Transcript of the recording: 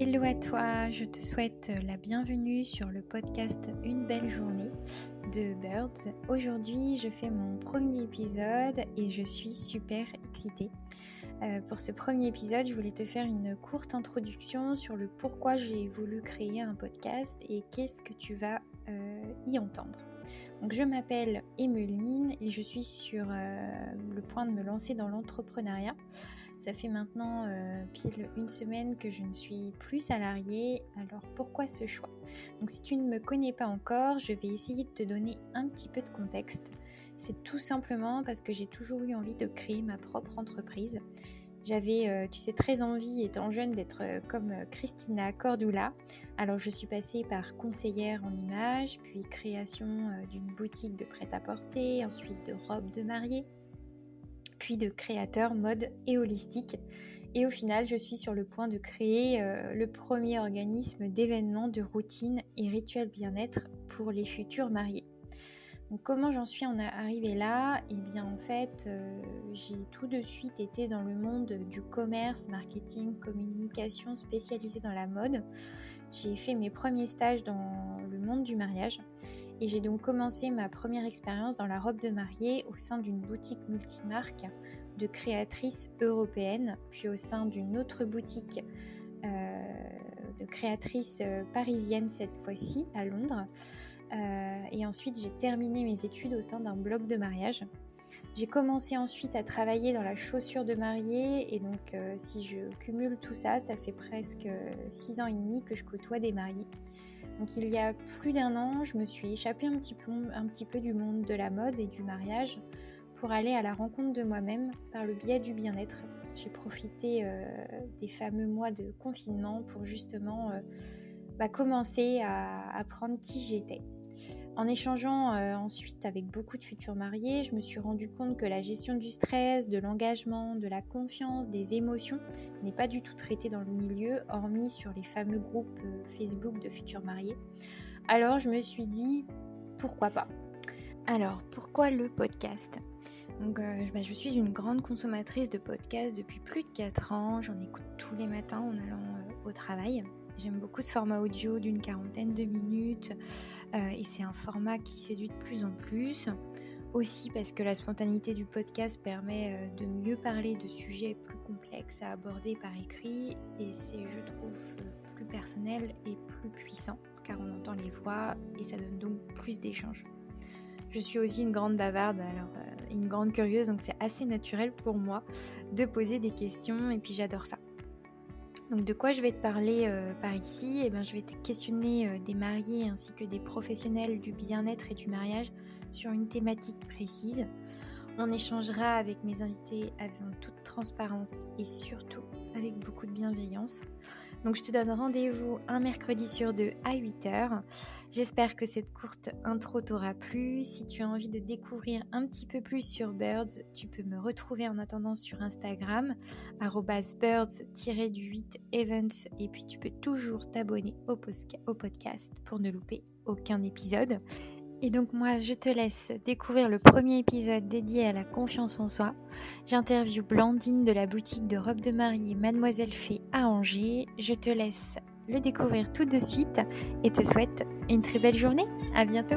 Hello à toi, je te souhaite la bienvenue sur le podcast Une belle journée de Birds. Aujourd'hui, je fais mon premier épisode et je suis super excitée. Euh, pour ce premier épisode, je voulais te faire une courte introduction sur le pourquoi j'ai voulu créer un podcast et qu'est-ce que tu vas euh, y entendre. Donc, je m'appelle Emeline et je suis sur euh, le point de me lancer dans l'entrepreneuriat. Ça fait maintenant euh, pile une semaine que je ne suis plus salariée, alors pourquoi ce choix? Donc si tu ne me connais pas encore, je vais essayer de te donner un petit peu de contexte. C'est tout simplement parce que j'ai toujours eu envie de créer ma propre entreprise. J'avais, euh, tu sais, très envie, étant jeune, d'être euh, comme Christina Cordula. Alors, je suis passée par conseillère en images, puis création d'une boutique de prêt-à-porter, ensuite de robes de mariée, de créateur mode et holistique. Et au final, je suis sur le point de créer euh, le premier organisme d'événements, de routine et rituels bien-être pour les futurs mariés. Comment j'en suis en arrivée là? Eh bien en fait, euh, j'ai tout de suite été dans le monde du commerce, marketing, communication spécialisée dans la mode. J'ai fait mes premiers stages dans le monde du mariage et j'ai donc commencé ma première expérience dans la robe de mariée au sein d'une boutique multimarque de créatrices européennes, puis au sein d'une autre boutique euh, de créatrices euh, parisiennes cette fois-ci à Londres. Euh, et ensuite j'ai terminé mes études au sein d'un blog de mariage. J'ai commencé ensuite à travailler dans la chaussure de mariée et donc si je cumule tout ça, ça fait presque six ans et demi que je côtoie des mariés. Donc il y a plus d'un an, je me suis échappée un petit, peu, du monde de la mode et du mariage pour aller à la rencontre de moi-même par le biais du bien-être. J'ai profité euh, des fameux mois de confinement pour justement euh, bah, commencer à apprendre qui j'étais. En échangeant euh, ensuite avec beaucoup de futurs mariés, je me suis rendu compte que la gestion du stress, de l'engagement, de la confiance, des émotions n'est pas du tout traitée dans le milieu, hormis sur les fameux groupes euh, Facebook de futurs mariés. Alors je me suis dit, pourquoi pas? Alors, pourquoi le podcast? Euh, bah, je suis une grande consommatrice de podcasts depuis plus de 4 ans. J'en écoute tous les matins en allant au travail. J'aime beaucoup ce format audio d'une quarantaine de minutes euh, et c'est un format qui séduit de plus en plus. Aussi parce que la spontanéité du podcast permet euh, de mieux parler de sujets plus complexes à aborder par écrit et c'est, je trouve, plus personnel et plus puissant car on entend les voix et ça donne donc plus d'échanges. Je suis aussi une grande bavarde, alors euh, une grande curieuse, donc c'est assez naturel pour moi de poser des questions et puis j'adore ça. Donc de quoi je vais te parler euh, par ici? Eh bien, Je vais te questionner euh, des mariés ainsi que des professionnels du bien-être et du mariage sur une thématique précise. On échangera avec mes invités avec toute transparence et surtout avec beaucoup de bienveillance. Donc je te donne rendez-vous un mercredi sur deux à 8h. J'espère que cette courte intro t'aura plu. Si tu as envie de découvrir un petit peu plus sur Birds, tu peux me retrouver en attendant sur Instagram, birds-du8 events. Et puis tu peux toujours t'abonner au podcast pour ne louper aucun épisode. Et donc moi, je te laisse découvrir le premier épisode dédié à la confiance en soi. J'interview Blandine de la boutique de robes de mariée Mademoiselle Fée à Angers. Je te laisse le découvrir tout de suite et te souhaite une très belle journée. À bientôt.